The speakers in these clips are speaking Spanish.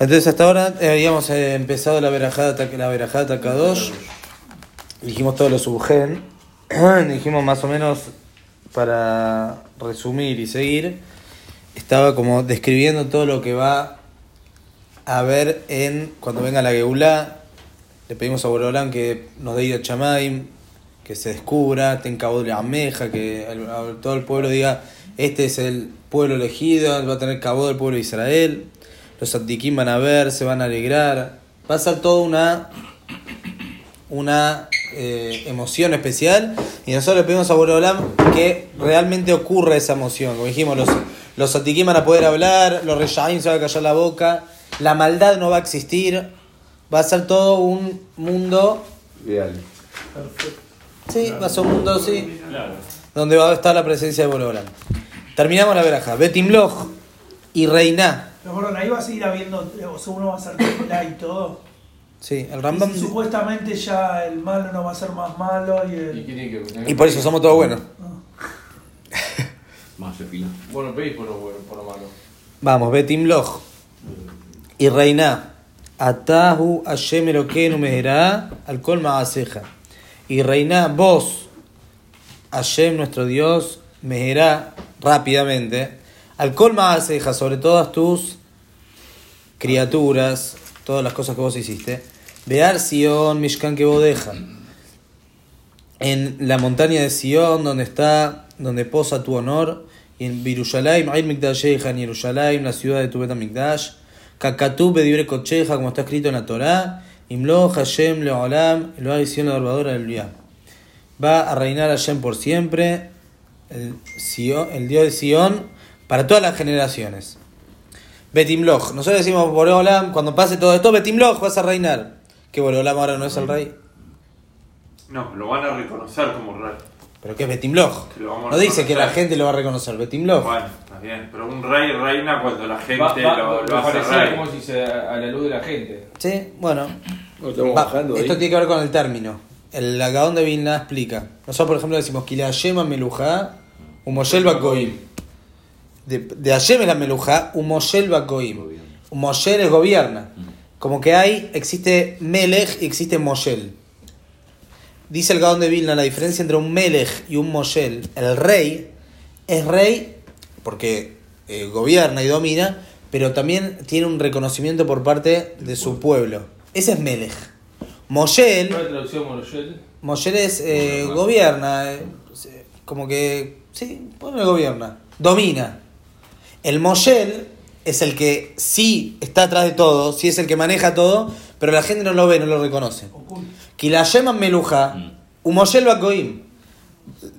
Entonces hasta ahora eh, habíamos eh, empezado la verajada, la verajada Takadosh. Dijimos todo lo subgen. Dijimos más o menos para resumir y seguir. Estaba como describiendo todo lo que va a haber en cuando venga la Geulá. Le pedimos a Borolán que nos dé Ida Chamaim, que se descubra, tenga voz de ameja, que a- todo el pueblo diga, este es el pueblo elegido, va a tener cabo del pueblo de Israel, los antiquín van a ver, se van a alegrar, va a ser toda una, una eh, emoción especial y nosotros le pedimos a Borolán que realmente ocurra esa emoción, como dijimos, los, los van a poder hablar, los reyaim se van a callar la boca, la maldad no va a existir, va a ser todo un mundo Ideal. Sí, va a ser un mundo así. Donde va a estar la presencia de Borolam. Terminamos la veraja. Betimloch y Reina. Pero bueno, ahí va a seguir habiendo, o sea, uno va a ser y todo. Sí, el Rambam. si supuestamente ya el malo no va a ser más malo y ¿Y el... Y por eso somos todos buenos. Más se fila. Bueno, pedís por lo bueno, por lo malo. Vamos, Betimloch y Reina. Atahu Hashem Elokeinu Meherá al Kol Maaseja. Y Reina, vos, Hashem nuestro Dios, Meherá rápidamente al Kol Maaseja sobre todas tus criaturas, todas las cosas que vos hiciste. Bear Sion Mishkan que bodeja. En la montaña de Sion, donde está, donde posa tu honor, y en Birushalayim, Air Mikdasheja, en la ciudad de tu Bet Mikdash, Kakatú Bedibre Kocheja, como está escrito en la Torá, Imlo Hashem Leolam, lo ha Sion la barbadora del Biá. Va a reinar Hashem por siempre, el, Sion- el Dios de Sion, para todas las generaciones. Betimloch. Nosotros decimos Boreolam, cuando pase todo esto, Betimloch vas a reinar. Que Boreolam ahora no es el rey. No, lo van a reconocer como rey. Pero que es Betimloch. No dice que la gente lo va a reconocer. Betimloch. Bueno, está bien. Pero un rey reina cuando la gente Va, va, lo, lo hace rey. como si se a la luz de la gente. Sí, bueno. No, estamos Va, bajando ahí. esto tiene que ver con el término. El Gaón de Vilna explica. Nosotros, por ejemplo, decimos Kila Yema Melujá, Umoyel Bakoim. De, de Hashem es la Melujá, Umoyel Bakoim. Umoyel es gobierna. Como que hay, existe Melech y existe Moyel. Dice el Gaón de Vilna, la diferencia entre un Melech y un Moyel, el rey, es rey porque eh, gobierna y domina, pero también tiene un reconocimiento por parte de su pueblo. Ese es Melech. Moyel, ¿Cuál es la traducción es eh, gobierna, eh, como que, sí, pone gobierna, domina. El Moyel es el que sí está atrás de todo, sí es el que maneja todo, pero la gente no lo ve, no lo reconoce. Que la llaman Meluja, Umoyel Bakoim.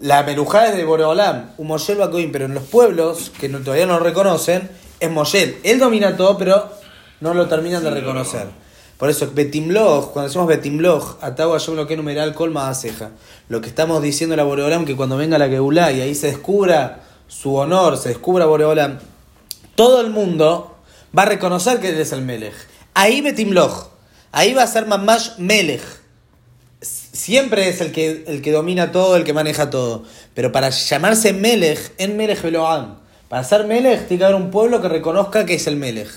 La Meluja es de Boreolam, Umoyel Bakoim, pero en los pueblos que no- todavía no lo reconocen, es Moyel. Él domina todo, pero no lo terminan de reconocer. Por eso, Betimloch, cuando decimos Betimloch, Atawa yo lo que numeral colma a ceja. Lo que estamos diciendo a la Boreolam, que cuando venga la Geulá y ahí se descubra su honor, se descubra Boreolam, todo el mundo va a reconocer que él es el Melech. Ahí Betimloch, ahí va a ser Mamash Melech. Siempre es el que, el que domina todo, el que maneja todo. Pero para llamarse Melech, en Melech Beloam, para ser Melech, tiene que haber un pueblo que reconozca que es el Melech.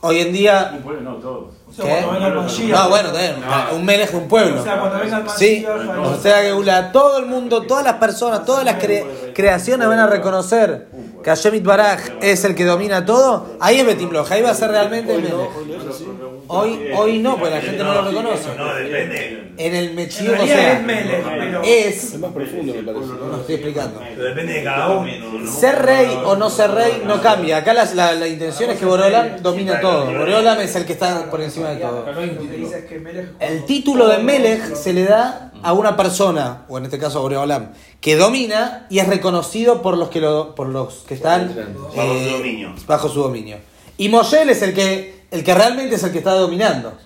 Hoy en día. Un pueblo, no. O sea, ¿Qué? No, bueno, No. un Melech de un pueblo. O sea, cuando venga el Sí, Mashiach, o sea que la- todo el mundo, todas las personas, todas las cre- creaciones van a reconocer que Hashem Baraj es el que domina todo. Ahí es Betimloch, ahí va a ser realmente el Melech. Hoy, hoy no, pues la gente no lo reconoce. No, depende. En el En Mechiú, o sea, es es. Más profundo, me parece. No estoy explicando. Depende de cada uno. ¿no? Ser rey o no ser rey no cambia. Acá la, la, la intención es que Boreolam domina todo. Boreolam es el que está por encima de todo. No El título de Melech se le da a una persona, o en este caso a Boreolam, que domina y es reconocido por los que, lo, por los que están Bajo su dominio. bajo su dominio. Y Moshel es el que, el que realmente es el que está dominando.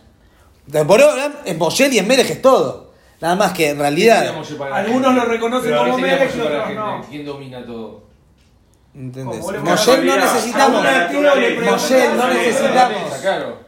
De Boreolam es Moshel y es Melech es todo. Nada más que en ¿Qué realidad... Moshe Algunos lo reconocen como ¿qué sería Melech y Moshe otros no. ¿Quién domina todo? ¿Entendés? Moshel no necesitamos... Moshel no necesitamos...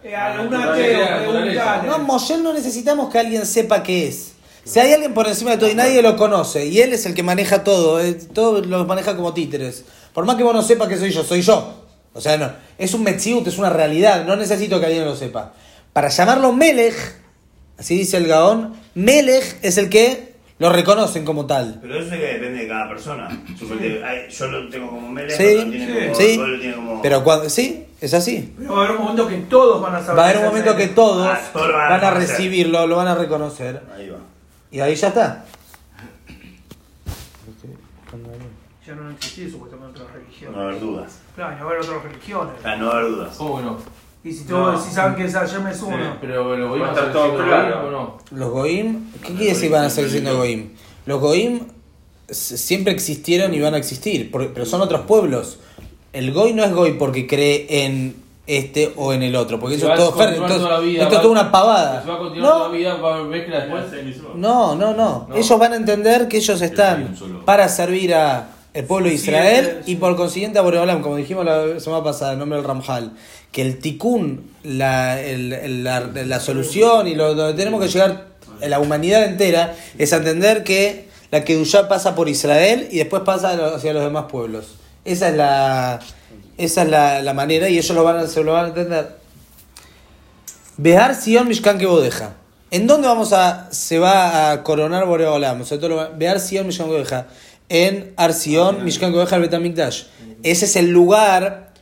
Eh. No, Moshel no necesitamos que alguien sepa qué es. Si hay alguien por encima de todo y nadie lo conoce, y él es el que maneja todo, eh, todo lo maneja como títeres. Por más que vos no sepas que soy yo, soy yo. O sea, no, es un Metziut, es una realidad, no necesito que alguien lo sepa. Para llamarlo Melech, así dice el Gaón, Melech es el que lo reconocen como tal. Pero eso es que depende de cada persona. Yo lo tengo como Mele, Sí, otro tiene como, sí. otro lo tiene como... Pero cuando, sí, es así. Pero va a haber un momento que todos van a saber. Va a haber un momento que todos Ah, todos lo van a van a reconocer. recibirlo, lo van a reconocer. Ahí va. Y ahí ya está. Ya no existía supuestamente otras No religiones. va a haber dudas. Claro, y va a haber otras religiones. Ah, no va a haber dudas. ¿Cómo que no? Y si todos si saben que es Hashem es uno. Pero lo voy Va a estar todo siendo claro. goim o no. Los Goim, ¿qué quiere decir van a seguir siendo Goim? Los Goim siempre existieron y van a existir, pero son otros pueblos. El Goy no es Goy porque cree en este o en el otro, porque eso es a todo esto es va- toda una pavada. Se va a continuar toda la No, vida, a mezcla después. no, no, no. No. Ellos van a entender que ellos están para servir a el pueblo de Israel sí. y por consiguiente a Boreolam, como dijimos la semana pasada, en nombre del Ramjal, que el tikkun, la, el- el- la, la solución y lo, donde tenemos que llegar en la humanidad entera es a entender que la Kedushá pasa por Israel y después pasa a hacia los demás pueblos. Esa es la, esa es la, la manera y ellos lo van se lo van a entender. Behar Sion Mishkan que bodeja. ¿En dónde vamos a se va a coronar Boreolam? Behar Sion Mishkan que. En Arsion Mishkan que el Betamikdash. Ese es el lugar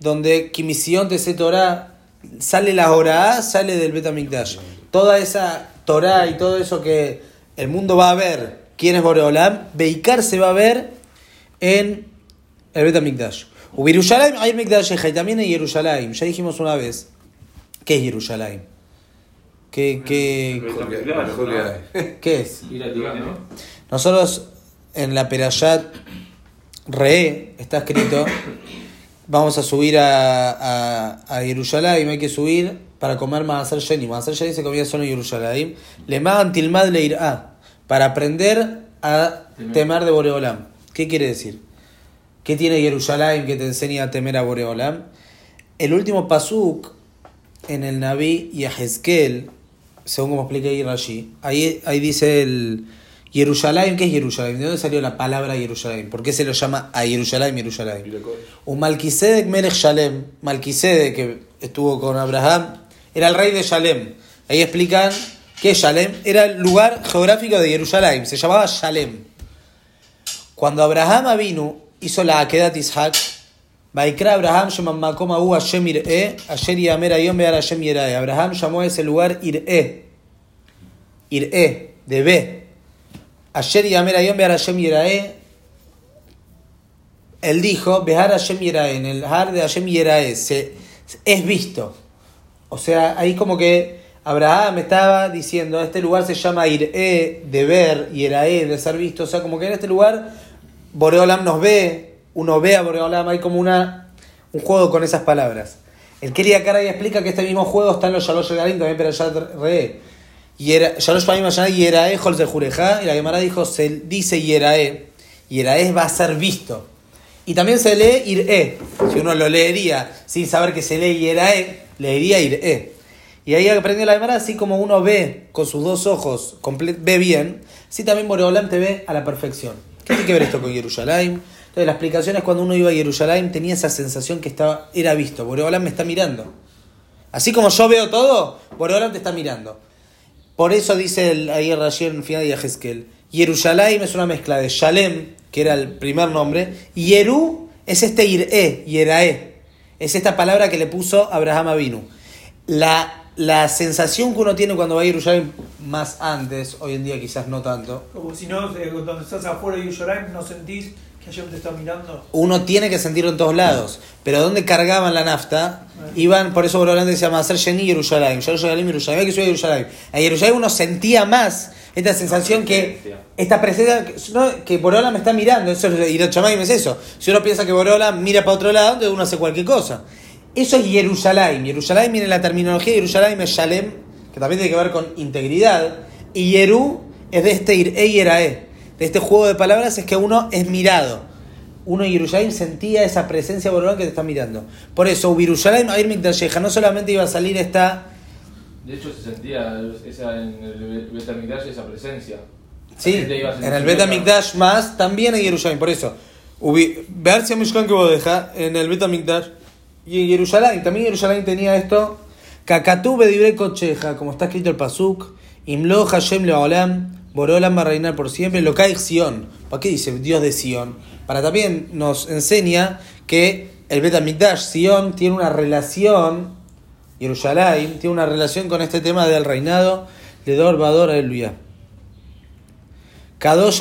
donde Kimision Tese Torah sale la Torah, sale del Betamikdash. Toda esa Torah y todo eso que el mundo va a ver, quién es Boreolam, Beikar se va a ver en el Betamikdash. Ubirushalayim hay Mikdash y también en Jerusalén. Ya dijimos una vez. ¿Qué es Jerusalén? ¿Qué, qué, qué es? Nosotros en la Perayat Re está escrito, vamos a subir a, a, a Jerusalén, hay que subir para comer Maasar Sheni. Maasar Sheni se comía solo en Jerusalén. Le magan tilmad le irá, para aprender a temer de Boreolam. ¿Qué quiere decir? ¿Qué tiene Jerusalén que te enseña a temer a Boreolam? El último pasuk en el Naví y a Hezkel, según como explica ahí Rashi, ahí, ahí dice el Jerusalén, ¿qué es Jerusalén? ¿De dónde salió la palabra Jerusalén? ¿Por qué se lo llama a Jerusalén Jerusalén? Un Malquisedec Melech Shalem, Malquisedec que estuvo con Abraham, era el rey de Shalem. Ahí explican que Shalem era el lugar geográfico de Jerusalén, se llamaba Shalem. Cuando Abraham vino, hizo la Akedat Ishak, Vaikra Abraham Shemam Makom Ahu Hashem Ir'e, Asher Yamer Ayom Be'ar Hashem Yirae. Abraham llamó a ese lugar Ir'e, Ir'e, de B. Ayer Yamer Ayom Be'ar Hashem Yirae, él dijo, Behar Hashem Yirae, en el Har de Hashem Yirae, se, es visto. O sea, ahí como que Abraham estaba diciendo, este lugar se llama Ir'e, de ver, Yirae, de ser visto. O sea, como que en este lugar Boreolam nos ve, uno ve a Boreolam, hay como una, un juego con esas palabras. El Keria Karay explica que este mismo juego está en los Shalosh Galim, también pero ya re. Shalosh Paim Yerae, Hol de Jureja, y la Gemara dijo, se dice Yerae, Yerae va a ser visto. Y también se lee Ir'e. Si uno lo leería sin saber que se lee Yerae, leería Ir'e. Y ahí aprendió la Gemara, así como uno ve con sus dos ojos, ve bien, así también Boreolam te ve a la perfección. ¿Qué tiene que ver esto con Jerusalén? Entonces la explicación es cuando uno iba a Jerusalén tenía esa sensación que estaba, era visto. Boreolam me está mirando. Así como yo veo todo, Boreolam te está mirando. Por eso dice el, ahí Rashi en final de Yahezkel. Jerusalén es una mezcla de Shalem, que era el primer nombre, y Yeru es este Ir'e, Yerae. Es esta palabra que le puso Abraham Avinu. La, la sensación que uno tiene cuando va a Jerusalén, más antes, hoy en día quizás no tanto, Como si no, eh, cuando estás afuera de Yerushalayim no sentís que Hashem te está mirando. uno tiene que sentirlo en todos lados. Pero donde cargaban la nafta, iban, por eso Borolán decía hacer Yení Jerusalén, Jerusalén, Jerusalén, hay que subir a Jerusalén. A Jerusalén uno sentía más esta sensación que, esta presencia, que, no, que Borola me está mirando, eso es, y los Chamaim es eso. Si uno piensa que Borola mira para otro lado, uno hace cualquier cosa. Eso es Jerusalén. Jerusalén viene la terminología Jerusalén es Shalem, que también tiene que ver con integridad. Y Yeru es de este y Erae. De este juego de palabras es que uno es mirado. Uno en Jerusalén sentía esa presencia Borolán que te está mirando. Por eso, Jerusalén, Air Mikdasheja, no solamente iba a salir esta. De hecho, se sentía esa, en el Betamigdash esa presencia. Sí, en el Bet Mikdash más, también en Jerusalén. Por eso, ver si que deja en el Bet Y Jerusalén, también Jerusalén tenía esto. Kakatú bedibre cocheja, como está escrito el pasuk. Imlo Hashem leolam, Borolam va a reinar por siempre. Lo cae Sion. ¿Para qué dice Dios de Sion? Para también nos enseña que el Bet HaMikdash, Sion, tiene una relación, Jerusalén, tiene una relación con este tema del reinado de Dor Bador, aleluya. Kadosh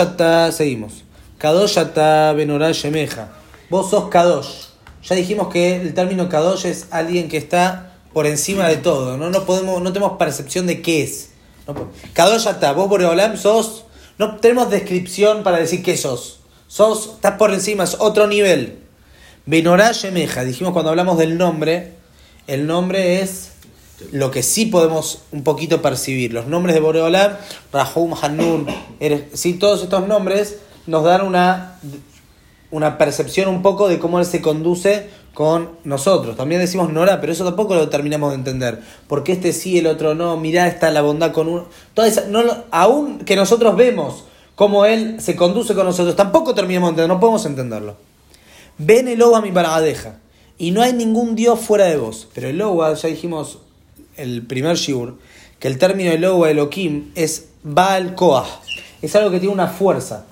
seguimos. Kadosh ata benorá shemeja. Vos sos Kadosh. Ya dijimos que el término Kadosh es alguien que está por encima de todo. No, podemos, no tenemos percepción de qué es. No Kadosh ata, vos Boreolam sos. No tenemos descripción para decir qué sos. Sos, estás por encima, es otro nivel. Benorá shemeja. Dijimos cuando hablamos del nombre. El nombre es lo que sí podemos un poquito percibir. Los nombres de Boreolam, Rahum, Hanun, Eres- sí, todos estos nombres nos dan una, una percepción un poco de cómo él se conduce con nosotros. También decimos Nora, pero eso tampoco lo terminamos de entender. Porque este sí, el otro no, mirá, está la bondad con uno. Toda esa, no, aún que nosotros vemos cómo él se conduce con nosotros, tampoco terminamos de entender, no podemos entenderlo. Ven el Oba mi paradeja. Y no hay ningún Dios fuera de vos. Pero el Oba, ya dijimos el primer Shiur, que el término el Oba Elohim es Baal Koah. Es algo que tiene una fuerza.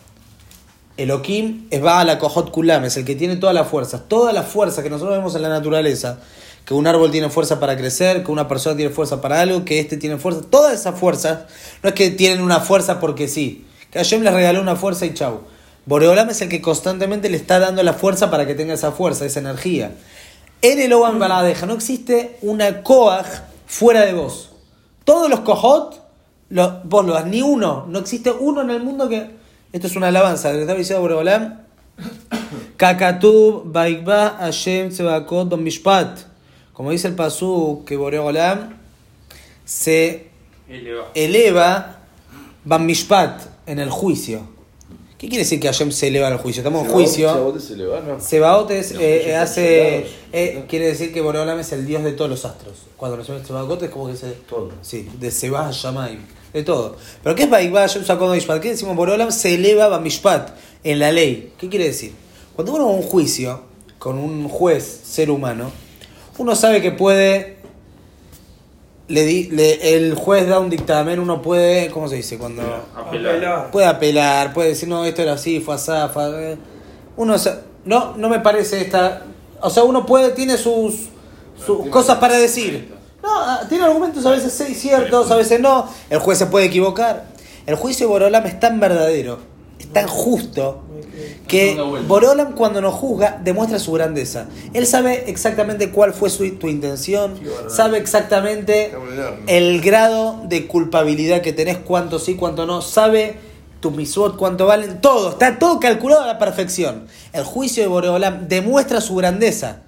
Elohim es Baal Kohot Kulam, es el que tiene todas las fuerzas. Todas las fuerzas que nosotros vemos en la naturaleza, que un árbol tiene fuerza para crecer, que una persona tiene fuerza para algo, que este tiene fuerza. Todas esas fuerzas no es que tienen una fuerza porque sí. Que Hashem les regaló una fuerza y chau. Boreolam es el que constantemente le está dando la fuerza para que tenga esa fuerza, esa energía. En el Oban Baladeja no existe una Koach fuera de vos. Todos los Kohot, vos lo das, ni uno. No existe uno en el mundo que. Esto es una alabanza, le está diciendo Boreolam. Kakatub, Baigba, Hashem, Tsebakot, Don Mishpat. Como dice el Pasú, que Boreolam se Eleva. eleva Ban Mishpat en el juicio. ¿Qué quiere decir que Hashem se eleva en el juicio? Estamos en juicio. Sabote se ¿no? Sebaot es, eh, eh, hace, eh, quiere decir que Boreolam es el dios de todos los astros. Cuando nos llama Sebaot es como que se... Todo. Sí, de Seba Shamayim, de todo. Pero ¿qué es Mishpat? ¿Qué decimos? Boreolam se eleva Ban Mishpat en la ley. ¿Qué quiere decir? Cuando uno va a un juicio con un juez, ser humano, uno sabe que puede... Le di- le- el juez da un dictamen, uno puede, ¿cómo se dice? Cuando Apelar. puede apelar, puede decir, no, esto era así, fue así, fue... eh". Uno, no, no me parece esta... O sea, uno puede, tiene sus, sus cosas para decir. No, ah, tiene argumentos a veces sí, ciertos, a veces no. El juez se puede equivocar. El juicio de Borolam es tan verdadero, es tan justo, que. Borolam cuando nos juzga demuestra su grandeza. Él sabe exactamente cuál fue su, tu intención, sabe exactamente el grado de culpabilidad que tenés, cuánto sí, cuánto no, sabe tu misot, cuánto valen, todo, está todo calculado a la perfección. El juicio de Boreolam demuestra su grandeza.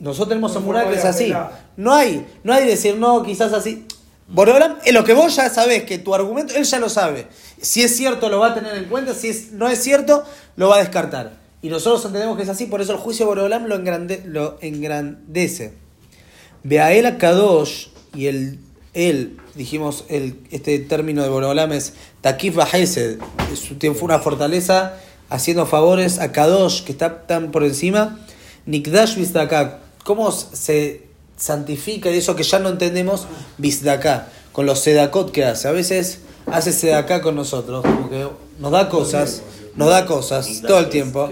Nosotros tenemos forma Mural que es así. No hay, no hay decir no, quizás así. Boreolam, es lo que vos ya sabés, que tu argumento, él ya lo sabe. Si es cierto, lo va a tener en cuenta, si es, no es cierto, lo va a descartar. Y nosotros entendemos que es así, por eso el juicio de Boreolam lo, engrande- lo engrandece. Beael a Kadosh, y el, él, dijimos, este término de Boreolam es Takif Bahesed, es- tiene- fue una fortaleza haciendo favores a Kadosh, que está tan por encima. Nikdash Bizdaka, ¿cómo se santifica y eso que ya no entendemos? Bizdaka, con los Sedakot que hace. A veces hace Sedaka con nosotros, como que nos da cosas, nos da cosas todo el tiempo.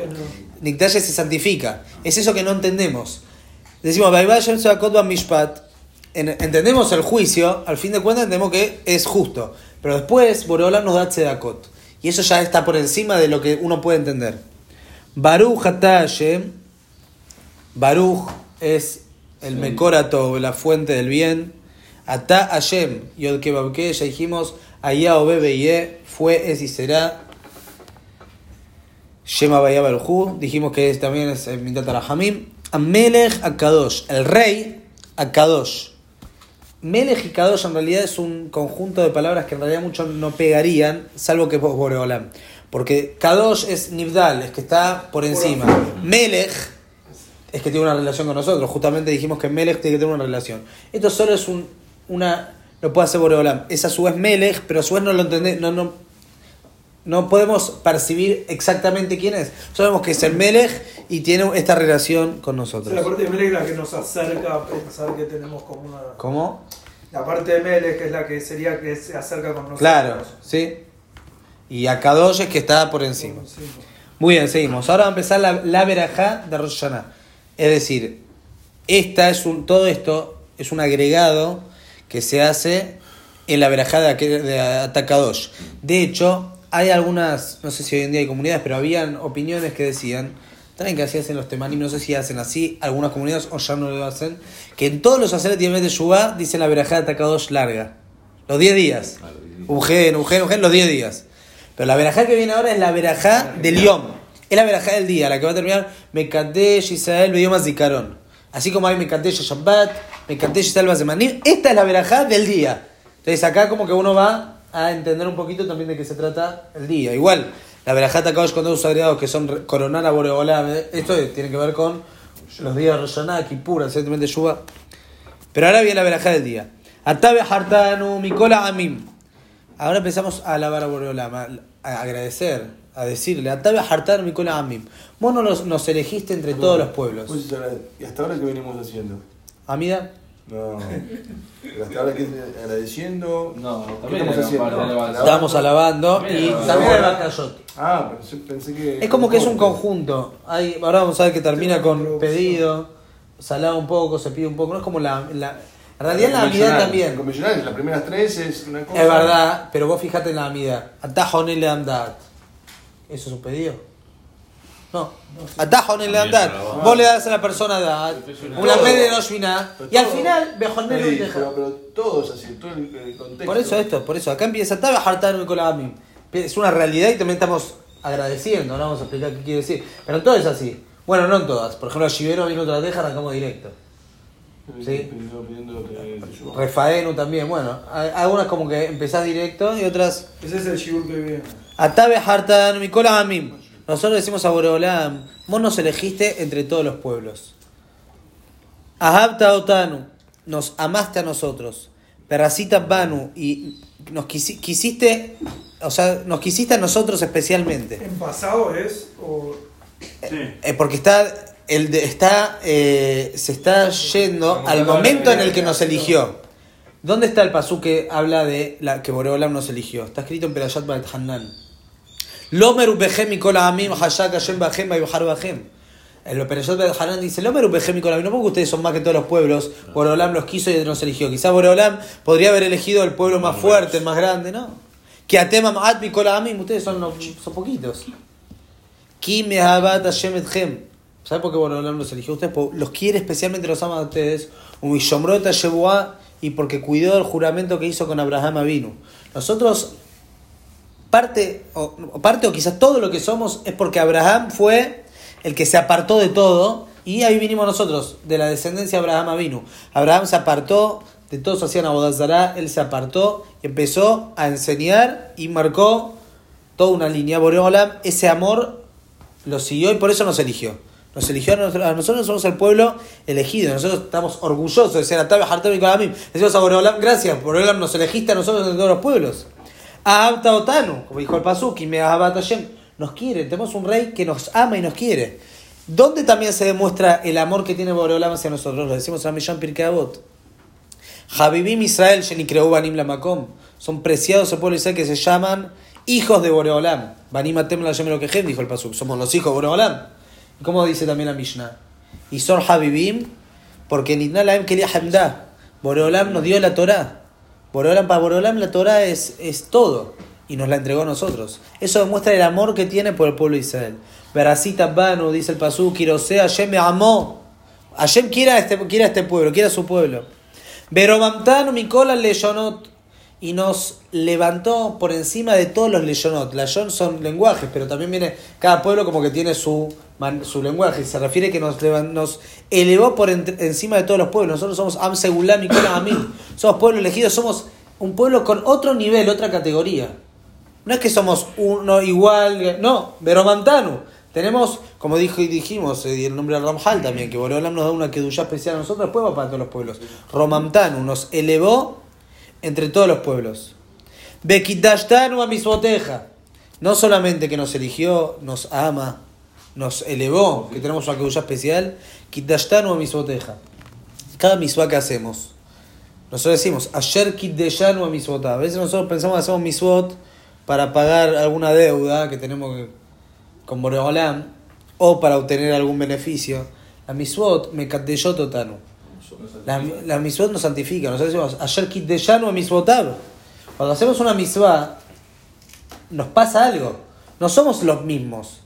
Nikdash se santifica, es eso que no entendemos. Decimos, "Vaivayem Sedakot Mishpat", en- entendemos el juicio, al fin de cuentas entendemos que es justo. Pero después, Boreolam nos da Tzedakot. Y eso ya está por encima de lo que uno puede entender. Baruch Hashem. Baruch es el Mekorato, la fuente del bien. Atah Hashem. Yod Kebabke, ya dijimos, Obebe Ye, fue, es y será. Shema Bayab el dijimos que es- también es el Mitat Arahamim. Amelech Akadosh, el rey Akadosh. Melech y Kadosh en realidad es un conjunto de palabras que en realidad muchos no pegarían, salvo que vos Boreolam. Porque Kadosh es Nibdal, es que está por encima. Melech es que tiene una relación con nosotros. Justamente dijimos que Melech tiene que tener una relación. Esto solo es un, una. Lo puede hacer Boreolam. Es a su vez Melech, pero a su vez no lo entendés. No, no, no podemos percibir exactamente quién es. Sabemos que es el Melech y tiene esta relación con sea, la nosotros. parte de Melech es la que nos acerca a pensar que tenemos como una. ¿Cómo? La parte de Melech es la que sería que se acerca con nosotros. Claro, ¿sí? Y a Kadosh es que está por encima. Sí. Muy bien, seguimos. Ahora va a empezar la, la verajá de Rosh Hashanah. Es decir, esta es un, todo esto es un agregado que se hace en la verajá de, aquel- de hecho, hay algunas, no sé si hoy en día hay comunidades, pero habían opiniones que decían, también que así hacen los temanim, no sé si hacen así, algunas comunidades o ya no lo hacen, que en todos los haceres de Shubá dicen la verajá de Atakadosh larga. Los 10 días. Ugen, Ugen, Ugen, los 10 días. Pero la verajá que viene ahora es la verajá del Yom. Es la verajá del día, la que va a terminar Mekadesh Israel Beyom Zikaron. Así como hay Mekadesh Shabbat, Mekadesh Israel Bazemanim. Esta es la verajá del día. Entonces acá como que uno va a entender un poquito también de qué se trata el día. Igual, la verajá Takadosh con dos agregados que son coronar a Boreolam. eh, Esto tiene que ver con los días de Rosh Hashanah, Kippur, el sentimiento de Yuba. Pero ahora viene la verajá del día. Atabe Hartanu Mikola Amim. Ahora empezamos a alabar a Boreolam, a, a agradecer, a decirle. Vos no nos, nos elegiste entre todos los pueblos. Pues, ¿Y hasta ahora qué venimos haciendo? Amida, No. Pero hasta ahora que agradeciendo. No, ¿Qué también estamos haciendo? estábamos alabando y también el Bakayot. Ah, pensé, pensé que. Es como que es un conjunto. Hay, ahora vamos a ver que termina con pedido, salado un poco, se pide un poco. No es como la. la en realidad la amidad también. Convencional, las primeras tres es una cosa. Es verdad, pero vos fijate en la amidad. Atajo en el amdat. ¿Eso es un pedido? No. Atajo en el amdat. Vos le das a la persona dat, una Todo. vez de Noshvina, y al final, bejonero y Sí, deja. pero, pero todos así, todo el, el contexto. Por eso esto, por eso. Acá empieza Tabe Hartanu Kolamim. Es una realidad y también estamos agradeciendo, ahora vamos a explicar qué quiere decir. Pero en todo es así. Bueno, no en todas. Por ejemplo, a Shibero vino otra deja, arrancamos directo. Sí. Refaenu también, bueno. Algunas como que empezás directo y otras. Ese es el Shibur que viene. Atabe Hartanu Kolamim. Nosotros decimos a Boreolam, vos nos elegiste entre todos los pueblos. Ahabta Otanu, nos amaste a nosotros. Perracita Banu, y nos quisi- quisiste, o sea, nos quisiste a nosotros especialmente. En pasado es. O, Sí. Eh, porque está, el de- está eh, se está yendo al momento en el que nos eligió. ¿Dónde está el pasú que habla de la que Boreolam nos eligió? Está escrito en Perashat Ba'et Hanan. Lomer ubehem mikol ha'amim hashak Hashem ba'hem ba'yuhar ba'hem. El Perashat Ba'et Hanan dice, Lomer ubehem mikol ha'amim. No porque ustedes son más que todos los pueblos, Boreolam los quiso y nos eligió. Quizás Boreolam podría haber elegido el pueblo más fuerte, el más grande, ¿no? Que atema ma'at mikol ha'amim. Ustedes son, los- son poquitos. Ki mehabat Hashem etchem. ¿Sabe por qué Boreolam los eligió a ustedes? Los quiere especialmente, los ama a ustedes. Umishomrot Hashebuah, y porque cuidó el juramento que hizo con Abraham Avinu. Nosotros, parte o, parte o quizás todo lo que somos es porque Abraham fue el que se apartó de todo y ahí vinimos nosotros, de la descendencia de Abraham Avinu. Abraham se apartó, de todos hacían Abodazará, él se apartó y empezó a enseñar y marcó toda una línea. Boreolam, ese amor lo siguió y por eso nos eligió. Nos eligió a nosotros, a nosotros somos el pueblo elegido. Nosotros estamos orgullosos de ser Atabe Hartam y. Decimos a Boreolam, gracias, Boreolam nos elegiste a nosotros de todos los pueblos. Ahabta Otanu, como dijo el Pasuk, y me Hashem. Nos quiere, tenemos un rey que nos ama y nos quiere. ¿Dónde también se demuestra el amor que tiene Boreolam hacia nosotros? Lo decimos en Millán Pirkei Avot. Habibim Israel, Shenikreu Banim Lamakom. Son preciados el pueblo Israel que se llaman hijos de Boreolam. Banim Atem la lo que dijo el Pasuk. Somos los hijos de Boreolam. ¿Y cómo dice también la Mishnah? Y son Habibim, porque Nidna Laem quería Hamdah. Boreolam nos dio la Torah. Boreolam, para Boreolam la Torah es, es todo. Y nos la entregó a nosotros. Eso demuestra el amor que tiene por el pueblo de Israel. Veracita Banu, dice el Pasuk, Kirosea, Hashem me amó. Hashem quiere a este, quiere este pueblo, quiere a su pueblo. Veromamtanu Mikola Leyonot. Y nos levantó por encima de todos los Leyonot. Leyón son lenguajes, pero también viene. Cada pueblo como que tiene su, man- su lenguaje. Se refiere que nos, nos elevó por encima de todos los pueblos. Nosotros somos Am Segulam Mikola Amim. Somos pueblo elegido, somos un pueblo con otro nivel, otra categoría. No es que somos uno igual, no, Veromantanu. Tenemos, como dijo y dijimos, eh, el nombre de Ramjal también, que Boreolam nos da una kedushá especial a nosotros, después va para todos los pueblos. Romamtanu nos elevó entre todos los pueblos. No solamente que nos eligió, nos ama, nos elevó, que tenemos una kedusha especial. Cada misvá que hacemos, nosotros decimos, ayer Kitdeshanu misbotá. A veces nosotros pensamos que hacemos misbot para pagar alguna deuda que tenemos con Boreolam o para obtener algún beneficio. La misbot me totanu. La, la misbot nos santifica. Nosotros decimos, ayer Kitdeshanu misbotab. Cuando hacemos una misvá, nos pasa algo. No somos los mismos.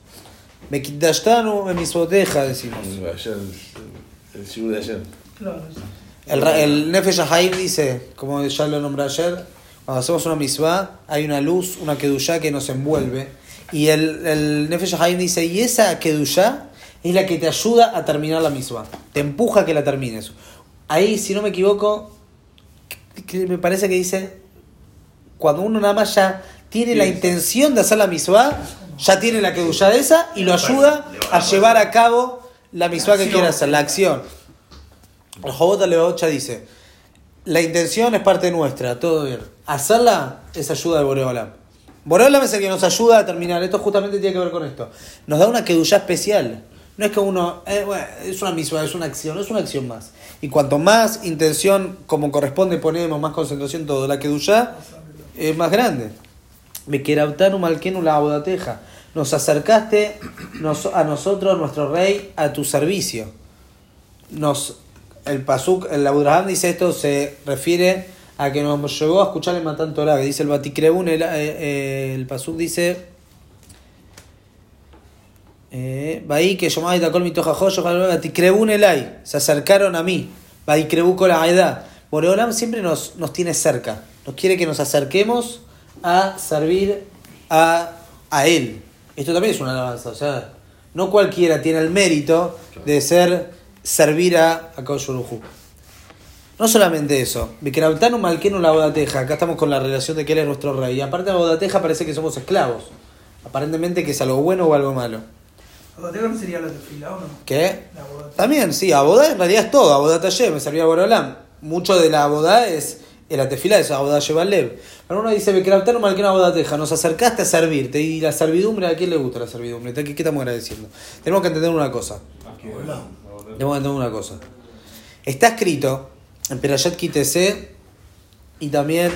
Me Kitdashtanu misboteja, decimos. Ayer, el, el shiur de ayer. Claro. El, el Nefesh dice, como ya lo nombré ayer, cuando hacemos una misvá, hay una luz, una kedushá que nos envuelve. Y el, el Nefesh dice, y esa kedushá es la que te ayuda a terminar la misvá. Te empuja a que la termines. Ahí, si no me equivoco, que- me parece que dice, cuando uno nada más ya tiene la intención de hacer la misvá, ya tiene la kedushá de esa y lo ayuda a llevar a cabo la misvá que quiere hacer, la acción. El Jobot Levaocha dice, la intención es parte nuestra, todo bien. Hacerla es ayuda de Boreolam. Boreolam es el que nos ayuda a terminar. Esto justamente tiene que ver con esto. Nos da una kedushá especial. No es que uno, eh, bueno, es una misma, es una acción, es una acción más. Y cuanto más intención como corresponde ponemos, más concentración todo, la kedushá es más grande. Me la abodateja. Nos acercaste nos- a nosotros, nuestro rey, a tu servicio nos el pasuk el Abraham dice esto se refiere a que nos llevó a escuchar el Matan Torah que dice el Batikrebun el, eh, eh, el pasuk dice eh, Bahí que llamaba Itakol mitojajo Batikrebun elai se acercaron a mí Batikrebu con la edad Boreolam siempre nos, nos tiene cerca nos quiere que nos acerquemos a servir a, a él esto también es una alabanza o sea no cualquiera tiene el mérito de ser servir a, a Kaush Baruj Hu. No solamente eso, Malkenu la Bodateja, acá estamos con la relación de que él es nuestro rey. Y aparte de la Bodateja parece que somos esclavos. Aparentemente que es algo bueno o algo malo. ¿Bodateca no sería la tefila o no? ¿Qué? La. También, sí, Abodá en realidad es todo. Abodá Tayé, me servía Borolam. Mucho de la Abodá es, en la tefila es Abodá Lev. Pero uno dice, Vikrautanu Malkenu Bodateja, nos acercaste a servirte. Y la servidumbre, ¿a quién le gusta la servidumbre? ¿Qué, qué estamos agradeciendo? Tenemos que entender una cosa. Tenemos que entender una cosa. Está escrito en Perayat Kitese y también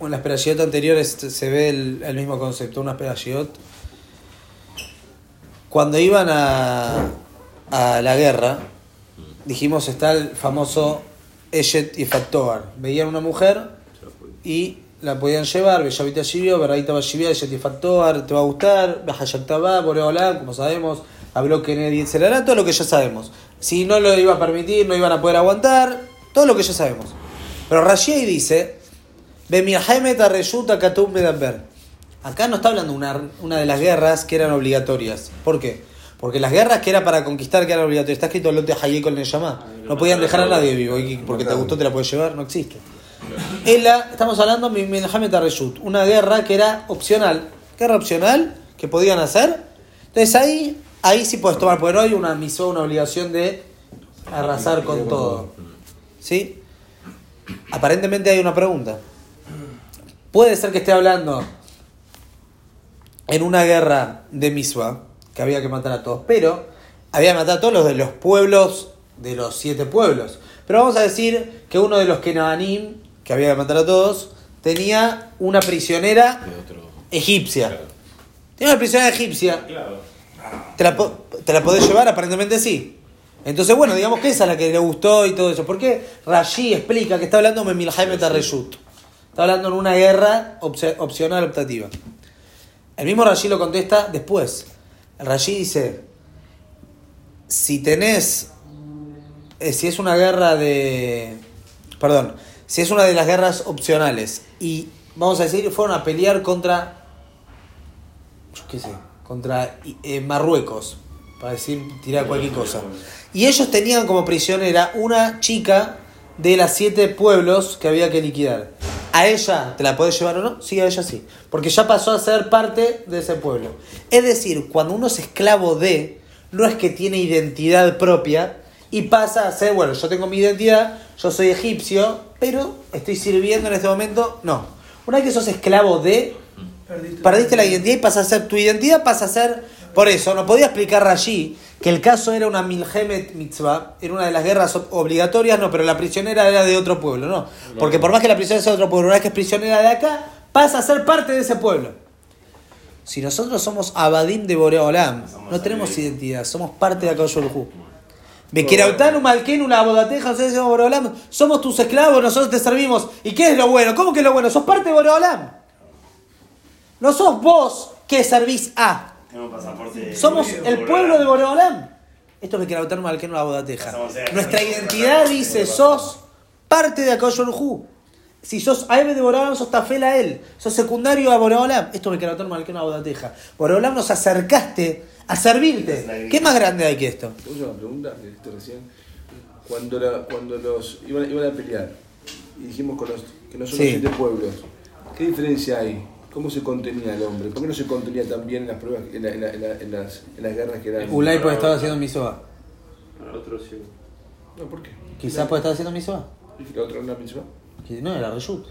en las Perayot anteriores se ve el, el mismo concepto, unas Perayot. Cuando iban a, a la guerra, dijimos está el famoso Eshet y Faktoar. Veían una mujer y la podían llevar, Bellavita Shivio, Beraita Bashivia, Eshet y Faktoar, te va a gustar, Bajayaktabá, Boreolá, como sabemos, habló Kennedy, etc. Todo lo que ya sabemos. Si no lo iba a permitir, no iban a poder aguantar, todo lo que ya sabemos. Pero Rashi dice, Bemiahemet Arreyuta Katum Bedamber. Acá no está hablando una, una de las guerras que eran obligatorias. ¿Por qué? Porque las guerras que era para conquistar que eran obligatorias, está escrito Lote Hayek con Neyamá. No podían dejar a nadie vivo. y Porque te gustó, te la puedes llevar, no existe. Ella, estamos hablando de una guerra que era opcional. Guerra opcional que podían hacer. Entonces ahí, ahí sí puedes tomar, no hay una misión, una obligación de arrasar con todo. ¿Sí? Aparentemente hay una pregunta. Puede ser que esté hablando en una guerra de Miswa, que había que matar a todos, pero había que matar a todos los de los pueblos, de los siete pueblos. Pero vamos a decir que uno de los Kenabanim, que había que matar a todos, tenía una prisionera egipcia. Tenía una prisionera egipcia. ¿Te la, ¿Te la podés llevar? Aparentemente sí. Entonces, bueno, digamos que esa es la que le gustó y todo eso. ¿Por qué Rashi explica que está hablando de Milhaim Tarreyut? Está hablando en una guerra opci- opcional optativa. El mismo Rashi lo contesta después. El dice, si tenés, eh, si es una guerra de, perdón, si es una de las guerras opcionales y vamos a decir, fueron a pelear contra, yo qué sé, contra eh, Marruecos, para decir, tirar cualquier cosa. Y ellos tenían como prisionera una chica de las siete pueblos que había que liquidar. ¿A ella te la podés llevar o no? Sí, a ella sí. Porque ya pasó a ser parte de ese pueblo. Es decir, cuando uno es esclavo de, no es que tiene identidad propia y pasa a ser, bueno, yo tengo mi identidad, yo soy egipcio, pero estoy sirviendo en este momento. No. Una vez que sos esclavo de, Perdiste, perdiste la identidad y pasa a ser, tu identidad pasa a ser Por eso, no podía explicar allí que el caso era una Milhemet Mitzvah, era una de las guerras ob- obligatorias, no, pero la prisionera era de otro pueblo, no. Porque por más que la prisionera sea de otro pueblo, una vez que es prisionera de acá, pasa a ser parte de ese pueblo. Si nosotros somos Abadim de Boreolam, no tenemos identidad, somos parte de Hu. Bekirautanu Malkenu la Bodateja, Boreolam, somos tus esclavos, nosotros te servimos. ¿Y qué es lo bueno? ¿Cómo que es lo bueno? Sos parte de Boreolam. No sos vos que servís a. Tenemos pasaporte. Somos el pueblo de Boreolam. Esto es Bekirautanu Malkenu la Bodateja. Nuestra identidad dice, sos parte de Akadosh Baruj Hu. Si sos Aebe de Boreolam, sos Tafel a él. Sos secundario a Boreolam. Esto es Bekirautanu Malkenu la Bodateja. Boreolam nos acercaste a servirte. ¿Qué más grande hay que esto? Última pregunta que dijiste recién. Cuando, la- cuando los iban, iban a pelear y dijimos con los, que no son Sí. los siete pueblos, ¿qué diferencia hay? ¿Cómo se contenía el hombre? ¿Por qué no se contenía tan bien en las pruebas, en, la- en la- en la- en las, en las guerras que eran? Ulay puede estar haciendo misoa. Para otro sí. No, ¿por qué? Quizás puede estar haciendo misoa. ¿Y la otra era una? Que No, era reshut.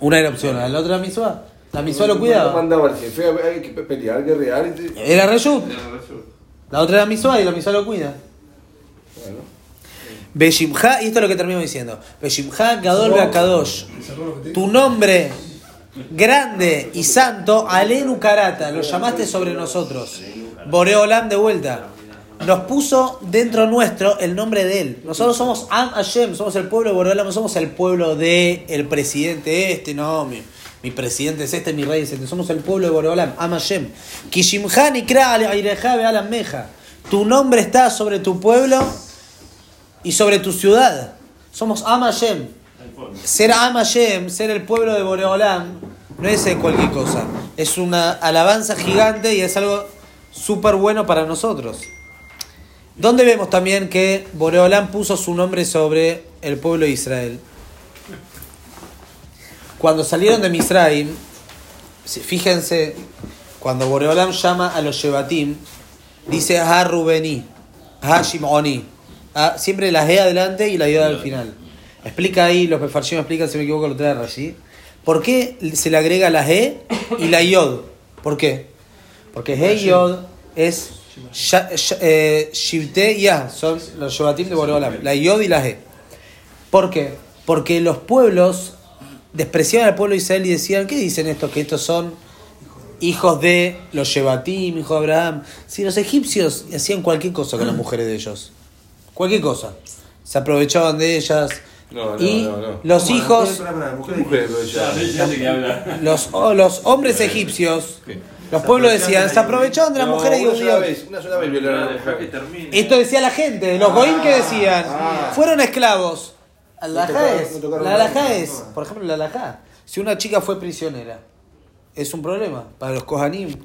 Una era opción, la otra era misoa. La misoa lo No cuidaba. mandaba al jefe, hay que pelear, guerrear. Y te... Era resulta. La otra era misoa y la misoa lo cuida. Bueno, Beshimha, y esto es lo que termino diciendo. Beshimha Gadol Beakadosh. Tu nombre grande y santo, Alenu Karata, lo llamaste sobre nosotros. Boreolam de vuelta. Nos puso dentro nuestro el nombre de él. Nosotros somos Am Hashem, somos el pueblo de Boreolam, no somos el pueblo de el presidente este, no, mi, mi presidente es este, mi rey es este. Somos el pueblo de Boreolam, Am Hashem. Kishimha Nikra Aireja Bealam Meja. Tu nombre está sobre tu pueblo y sobre tu ciudad. Somos Am Hashem. Ser Am Hashem, ser el pueblo de Boreolam, no es eh, cualquier cosa. Es una alabanza gigante y es algo súper bueno para nosotros. ¿Dónde vemos también que Boreolam puso su nombre sobre el pueblo de Israel? Cuando salieron de Misraim, fíjense, cuando Boreolam llama a los Shebatim, dice Ha Rubení, Ha Shimoni. Siempre la G adelante y la Yod al final. Explica ahí, los Mefarshim explican, si me equivoco, lo trae Rashi. ¿Por qué se le agrega la G y la Yod? ¿Por qué? Porque He y Yod es eh, Shivte Ya, son los Shebatim de Boreolam, la Yod y la G. ¿Por qué? Porque los pueblos despreciaban al pueblo de Israel y decían, ¿qué dicen estos? Que estos son hijos de los Shebatim, hijos de Abraham. Si los egipcios hacían cualquier cosa con las mujeres de ellos. Cualquier cosa. Se aprovechaban de ellas. No, no, y no, no. los hijos, los, los hombres egipcios, los pueblos decían, se aprovechaban de las No, mujeres una sola judías. vez, una sola vez violaron una. Esto decía la gente, los goim que decían, fueron esclavos. La es, la alajá es, por ejemplo, la alajá. Si una chica fue prisionera, es un problema para los kohanim.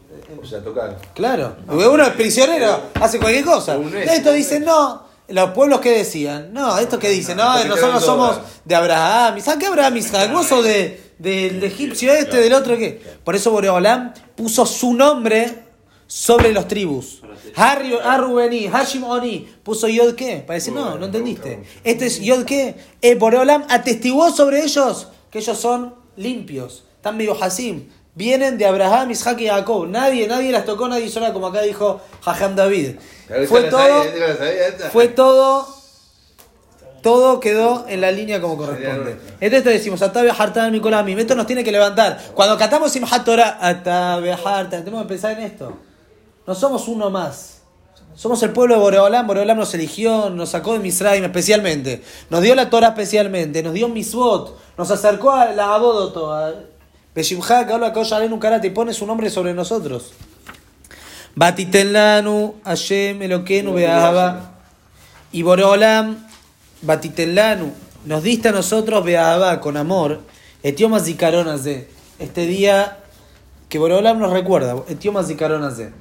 O sea, tocar. Claro, porque uno es prisionero, hace cualquier cosa. Esto dicen, no, los pueblos que decían, no, esto que dicen, no, nosotros somos de Abraham, Isaac, ¿qué Abraham, Isaac? Vos sos de, del egipcio este, del otro que. Por eso Boreolam puso su nombre sobre los tribus. Harry, Arubení, Hashim Oni, puso Yod qué, para decir, no, no entendiste. Este es Yod qué. Eh, Boreolam atestiguó sobre ellos que ellos son limpios, están medio Hasim. Vienen de Abraham, Isaac y Jacob. Nadie, nadie las tocó, nadie nada, como acá dijo Jajam David. Fue todo, fue todo, todo quedó en la línea como corresponde. Entonces te decimos, Atabe Hartan Mikolamim, esto nos tiene que levantar. Cuando cantamos Simhat Torah, Atabe Hartan, tenemos que pensar en esto. No somos uno más. Somos el pueblo de Boreolam, Boreolam nos eligió, nos sacó de Misraim especialmente, nos dio la Torah especialmente, nos dio Misbot, nos acercó a la Abodoto, a Beshimha, que habla un karate y pone su nombre sobre nosotros. Batitenlanu, Hashem, Eloquenu, Beahaba. Y Boreolam, Batitenlanu, nos diste a nosotros Beahaba con amor, Etiomas y Caronas de este día que Boreolam nos recuerda, Etiomas y Caronas de.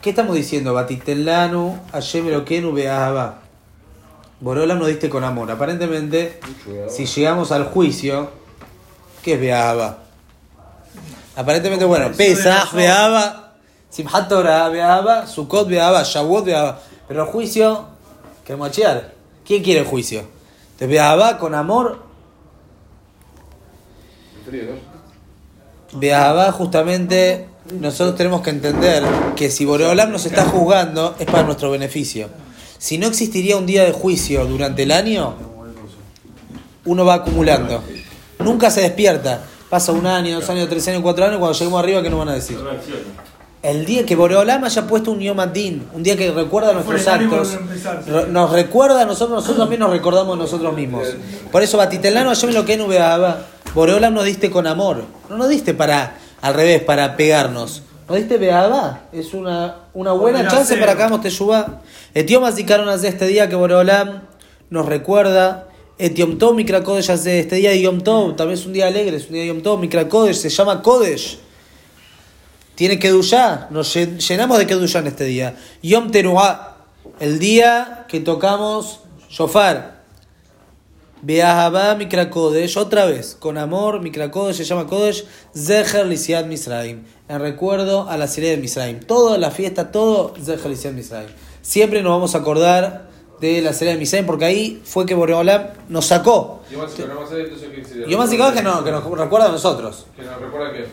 ¿Qué estamos diciendo? Batitelanu, Hashem Eloquenu, Beahaba. Boreolam nos diste con amor. Aparentemente, si llegamos al juicio, ¿qué es Beahaba? Aparentemente, bueno, Pesach, Beahaba, Simchat Torah, Beahaba, Sukkot, Beahaba, Shavuot, Beahaba. Pero el juicio, queremos achear. ¿Quién quiere el juicio? Entonces, Beahaba con amor. Beahabá, justamente, nosotros tenemos que entender que si Boreolam nos está juzgando, es para nuestro beneficio. Si no existiría un día de juicio durante el año, uno va acumulando. Nunca se despierta. Pasa un año, dos años, tres años, cuatro años, cuando lleguemos arriba, ¿qué nos van a decir? El día que Boreolam haya puesto un Yom Adin, un día que recuerda nuestros actos, nos recuerda a nosotros, nosotros también nos recordamos a nosotros mismos. Por eso, Batitelano, yo me lo que no Boreolam nos diste con amor, no nos diste para, al revés, para pegarnos. Nos diste Beabá, es una, una buena chance para que hagamos Teshuvah. Etiomas Zikaronas de este día que Boreolam nos recuerda. Etiom Tov, Mikra Kodesh hace este día de Yom Tov, también es un día alegre, es un día de Yom Tov, Mikra Kodesh, se llama Kodesh. Tiene Kedushá, nos llen- llenamos de Kedushá en este día. Yom Teruah, el día que tocamos Shofar. Beahabá Mikra Kodesh, otra vez, con amor, Mikra Kodesh, se llama Kodesh, Zeher Lisiad Misraim, en recuerdo a la serie de Misraim. Toda la fiesta, todo Zeher Lisiad Misraim. Siempre nos vamos a acordar de la serie de Misraim, porque ahí fue que Boreolam nos sacó. Y más que no, que nos recuerda a nosotros. Que nos recuerda que.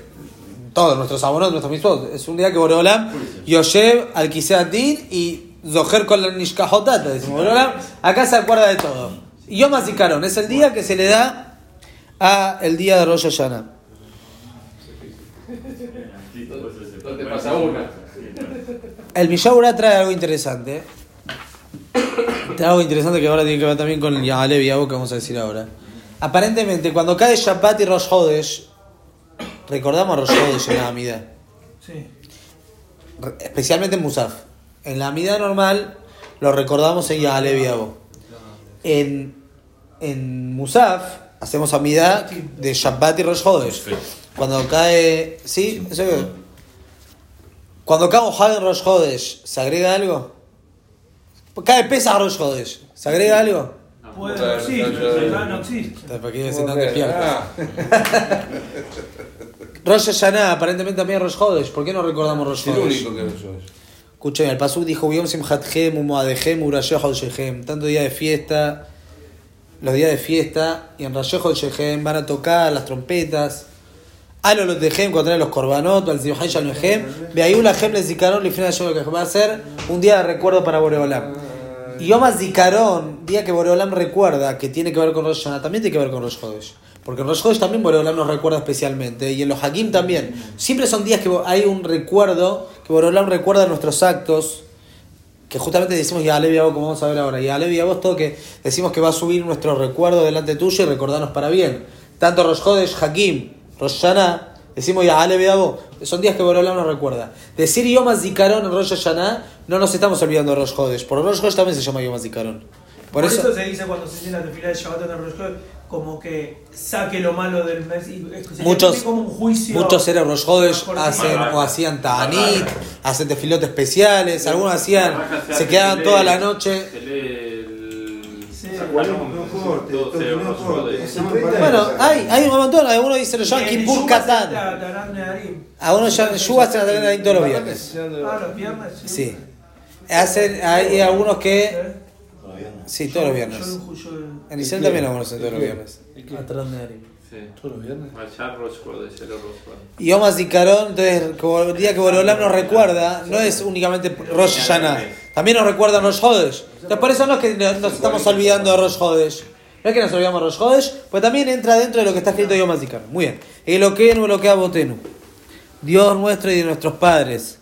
todos nuestros abonos, nuestros mismos. Es un día que Boreolam, Yoshev, al Kiseatin y Zoher con la Nishkahotata. Decimos, Boreolam, acá se acuerda de todo. Y Yom HaZikaron es el día que se le da a el día de Rosh Hashanah. El Mishaura trae algo interesante. Trae algo interesante que ahora tiene que ver también con el Yahalev y algo que vamos a decir ahora. Aparentemente, cuando cae Shabbat y Rosh Hodesh, recordamos a Rosh Hodesh en la Amida. Sí. Especialmente en Musaf. En la Amida normal lo recordamos en Yahalev y. En, en Musaf hacemos Amida de Shabbat y Rosh Hodesh. Cuando cae... ¿Sí? Eso Cuando cae un Hag en Rosh Hodesh, ¿se agrega algo? Cae Pesach Rosh Hodesh, ¿se agrega algo? Puede, no existe, no existe. ¿Para. Ah, Rosh Hashanah aparentemente también Rosh Hodesh. ¿Por qué no recordamos Rosh es el Hodesh? único que no sos. Escuchen, el Pasuk dijo. Tanto día de fiesta, los días de fiesta, y en Rasheh Shechem van a tocar las trompetas. Alo los dejem cuando traen los korbanot, al Zimhay Shalmehem, Beayul Ahem les Zikaron, Lifnei Hashem, que va a ser un día de recuerdo para Boreolam. Y Yom Zikaron, día que Boreolam recuerda que tiene que ver con Rosh Hashanah, también tiene que ver con Rosh. Porque en Rosh también Boreolam nos recuerda especialmente, y en los Hakim también. Siempre son días que hay un recuerdo, que Boreolam recuerda nuestros actos, que justamente decimos ya Levi como vamos a ver ahora, ya Levi vos todo que decimos que va a subir nuestro recuerdo delante tuyo y recordarnos para bien. Tanto Rosh Hodesh, Hakim, Rosh Hashanah, decimos ya Levi son días que Boreolam nos recuerda. Decir Yom Zikaron en Rosh Hashanah, no nos estamos olvidando de Rosh Hodesh, por Rosh Hodesh también se llama Yom Zikaron. Por, eso, se dice cuando se tiene la tefila de Shabbat en Rosh como que saque lo malo del mes y Muchos, como un juicio. muchos Rosh Hodesh por hacen o hacían ta'anit, hacen tefilotes especiales, algunos hacían, se quedaban toda la noche. Se lee el. Sí. Se. Bueno, hay, hay un montón, algunos dicen Yom Kippur se darán Nedarim. Algunos ya Yuba la ahí todos los viernes. Ah, los viernes. Sí. Hacen, hay algunos que. Sí, todos los Yo viernes. lo- yo- En Israel también algunos hacen todos los viernes. Sí. ¿Todos los viernes? Rosh Hodesh, era Rosh Hodesh. Y Yom HaZikaron, entonces, como el día que Boreolam nos recuerda, no es únicamente Rosh Hashanah, también nos recuerda Rosh Hodesh. Entonces, por eso no es que nos estamos olvidando de Rosh Hodesh. No es que nos olvidamos de Rosh Hodesh, pues también entra dentro de lo que está escrito en Yom HaZikaron. Muy bien. El Oquenu, el Oquea Botenu. Dios nuestro y de nuestros padres.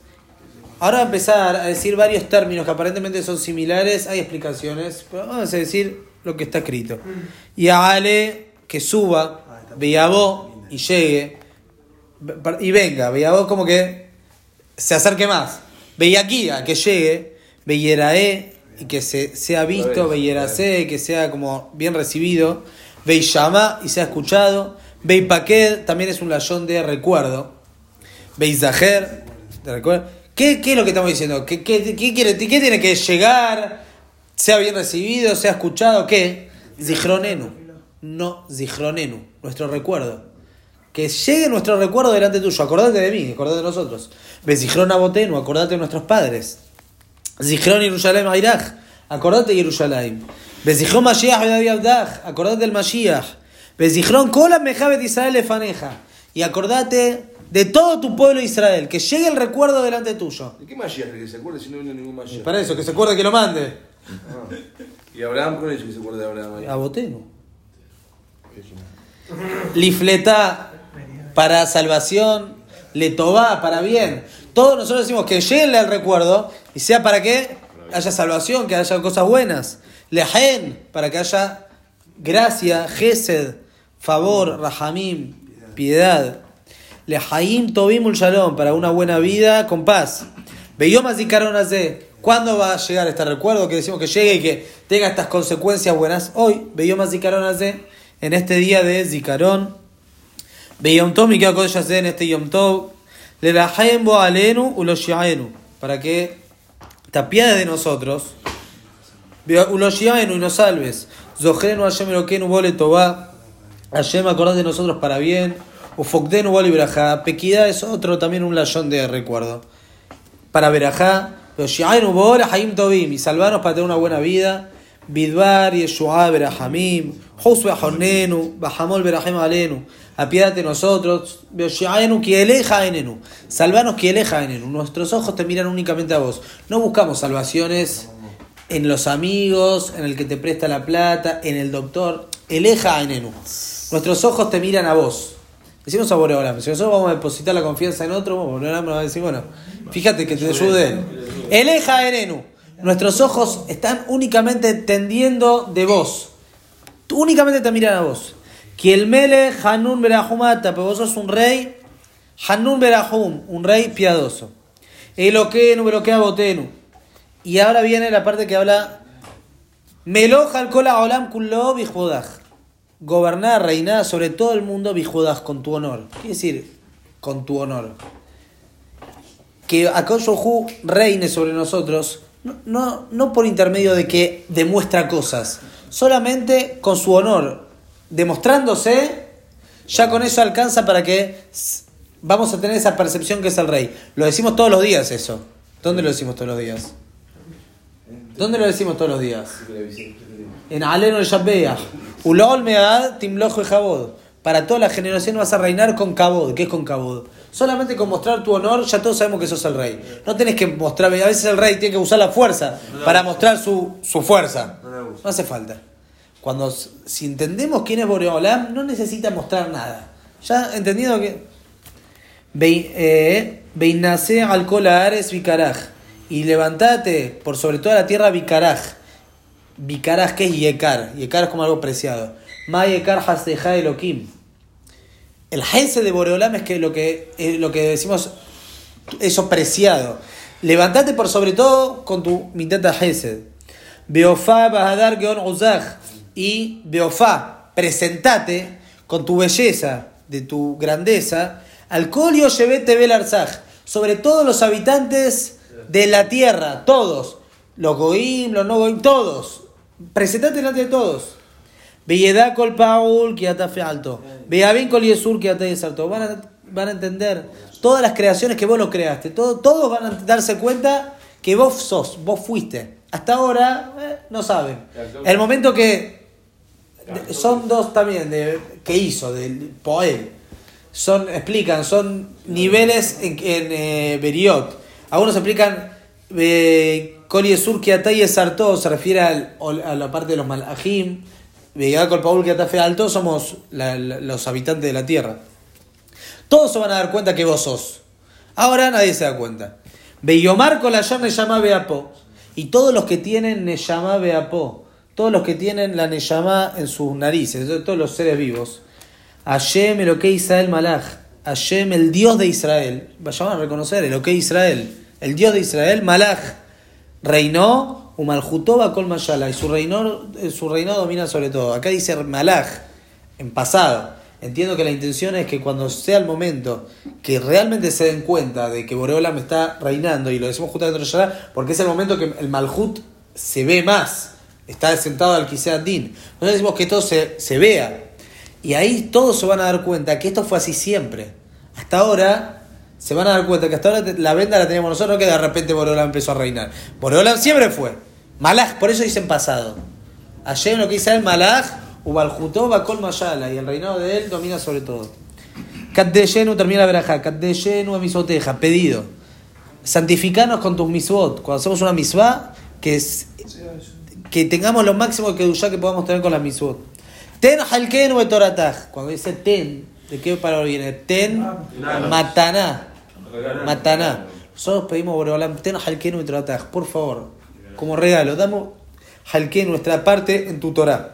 Ahora a empezar a decir varios términos que aparentemente son similares, hay explicaciones, pero vamos a decir lo que está escrito. Y Ale, que suba, Beyabó y llegue, y venga, Beyabó como que se acerque más. Beyaquía, que llegue, Beyerae, y que se, sea visto, Beyerase, que sea como bien recibido, Beyamá, y sea escuchado, Beypaqued, también es un layón de recuerdo, Beizajer, ¿te recuerdas? ¿Qué, ¿Qué es lo que estamos diciendo? ¿Qué, qué, qué quiere, ¿Qué tiene que llegar? Sea bien recibido, sea escuchado, ¿qué? Zihronenu. No, Zihronenu, nuestro recuerdo. Que llegue nuestro recuerdo delante tuyo. Acordate de mí, acordate de nosotros. Bezihron Abotenu, acordate de nuestros padres. Zihron Yerushalayim Airaj, acordate de Yerushalayim. Bezihron Mashiach Abdaj, acordate del Mashiach. Bezihron Kola Mejabet Israel Lefaneja. Y acordate de todo tu pueblo Israel, que llegue el recuerdo delante tuyo. ¿De qué Mashiach que se acuerde si no vino ningún Mashiach? Para eso, que se acuerde que lo mande. Ah. ¿Y Abraham con eso que se acuerde de Abraham ahí? A Boteno. Lifletá para salvación, Letová para bien. Todos nosotros decimos que llegue al recuerdo y sea para que haya salvación, que haya cosas buenas. Lejen, para que haya gracia, gesed, favor, rahamim, piedad. Lehaim tobimul shalom, para una buena vida con paz. Beyomas y de ¿Cuándo va a llegar este recuerdo? Que decimos que llegue y que tenga estas consecuencias buenas. Hoy, Beyomas Zikaron de en este día de Zikaron. Beyom Tov, mi en este Yom Tov. Le bo alenu uloshiaenu. Para que te apiades de nosotros. Uloshiaenu y nos salves. Zohrenu Hashem Eloquenu vole tová. Hashem acordad de nosotros para bien. Ufokdenu vole berajá. Pequidad es otro también un layón de recuerdo. Para. Uloshiaenu vole haim tovim. Y salvarnos para tener una buena vida. Bidbar, Yeshua, Berahamim, Josue Ahornenu, Bahamol, Berahim Alenu, apiádate nosotros, Beoshiaenu, Kieleja Enenu, salvanos Kieleja Enenu, nuestros ojos te miran únicamente a vos. No buscamos salvaciones en los amigos, en el que te presta la plata, en el doctor, Eleja Enenu. Nuestros ojos te miran a vos. Decimos a Boreolam, si nosotros vamos a depositar la confianza en otro, Boreolam nos va a decir, bueno, fíjate que te ayude. Eleja Enenu. Nuestros ojos están únicamente tendiendo de vos. Únicamente te miran a vos. Que el mele Hanun Berahumata, pero vos sos un rey. Hanun Berahum, un rey piadoso. Eloquenu, Beloquea Botenu. Y ahora viene la parte que habla. Melo Halkola Olam Kullo Bijodaj. Gobernar, reinar sobre todo el mundo Bijodaj, con tu honor. ¿Qué quiere decir con tu honor? Que Akoshohu reine sobre nosotros no, no, por intermedio de que demuestra cosas, solamente con su honor, demostrándose, ya con eso alcanza para que vamos a tener esa percepción que es el rey. Lo decimos todos los días eso. ¿Dónde lo decimos todos los días? ¿Dónde lo decimos todos los días? En Aleno el Shabbeah. Ulol Mead Timlojo y Jabod. Para toda la generación vas a reinar con Kabod. ¿Qué es con Kabod? Solamente con mostrar tu honor ya todos sabemos que sos el rey. No tenés que mostrar, a veces el rey tiene que usar la fuerza para mostrar su, fuerza. No hace falta. Cuando si entendemos quién es Boreolam, no necesita mostrar nada. Ya entendido que eh, Beinase al Ares Vicaraj y levantate por sobre toda la tierra Vicaraj. Vicaraj que es Yekar. Yekar es como algo preciado. Ma Yekar Haseja Elohim el Hesed de Boreolam es que lo que, lo que decimos, eso preciado. Levantate por sobre todo con tu mitad de Hesed. Beofá Bahadar Geon Uzaj. Y Beofá, presentate con tu belleza, de tu grandeza, al Colio Shebete Belarzaj. Sobre todos los habitantes de la tierra, todos. Los Goim, los no Goim, todos. Presentate delante de todos. Belledá col Paul que fe alto. bien col Yesur que alto. Van a, van a entender todas las creaciones que vos lo creaste. Todo, todos van a darse cuenta que vos sos, vos fuiste. Hasta ahora eh, no saben. El momento que son dos también de que hizo del Poel. Son explican, son niveles en, en eh, Beriot. Algunos explican eh, Kol Yesur que se refiere a la parte de los Malachim llegada con Paul que fe alto, somos los habitantes de la tierra. Todos se van a dar cuenta que vos sos. Ahora nadie se da cuenta. Beyomar con la llama llama Beapo. Y todos los que tienen Neyama Beapo, todos los que tienen la Neyama en sus narices, todos los seres vivos. Hashem el que Israel Malach. Hashem el Dios de Israel. Vayan a reconocer el que Israel. El Dios de Israel, Malach. Reinó Umaljutoba Kol Mayala, y su reino, eh, su reino domina sobre todo. Acá dice Malaj, en pasado. Entiendo que la intención es que cuando sea el momento que realmente se den cuenta de que Boreolam está reinando, y lo decimos justamente en porque es el momento que el Malhut se ve más, está sentado al Din. Nosotros decimos que todo se, se vea. Y ahí todos se van a dar cuenta que esto fue así siempre. Hasta ahora se van a dar cuenta que hasta ahora la venda la teníamos nosotros, que de repente Boreolam empezó a reinar. Boreolam siempre fue. Malaj, por eso dicen pasado. Ayer lo que dice el Malaj, Ubaljutoba Bakol Mayala, y el reinado de él domina sobre todo. Kaddeyenu termina la verajá. Kaddeyenu a misoteja. Pedido. Santificanos con tus misvot. Cuando hacemos una misvá, que, es, que tengamos lo máximo que ya que podamos tener con las misvot. Ten halkenu betorataj. Cuando dice ten, ¿de qué palabra viene? Ten mataná. Mataná. Nosotros pedimos Boreolam, ten halkenu betorataj. Por favor, como regalo, damos halkenu, nuestra parte en tu Torah.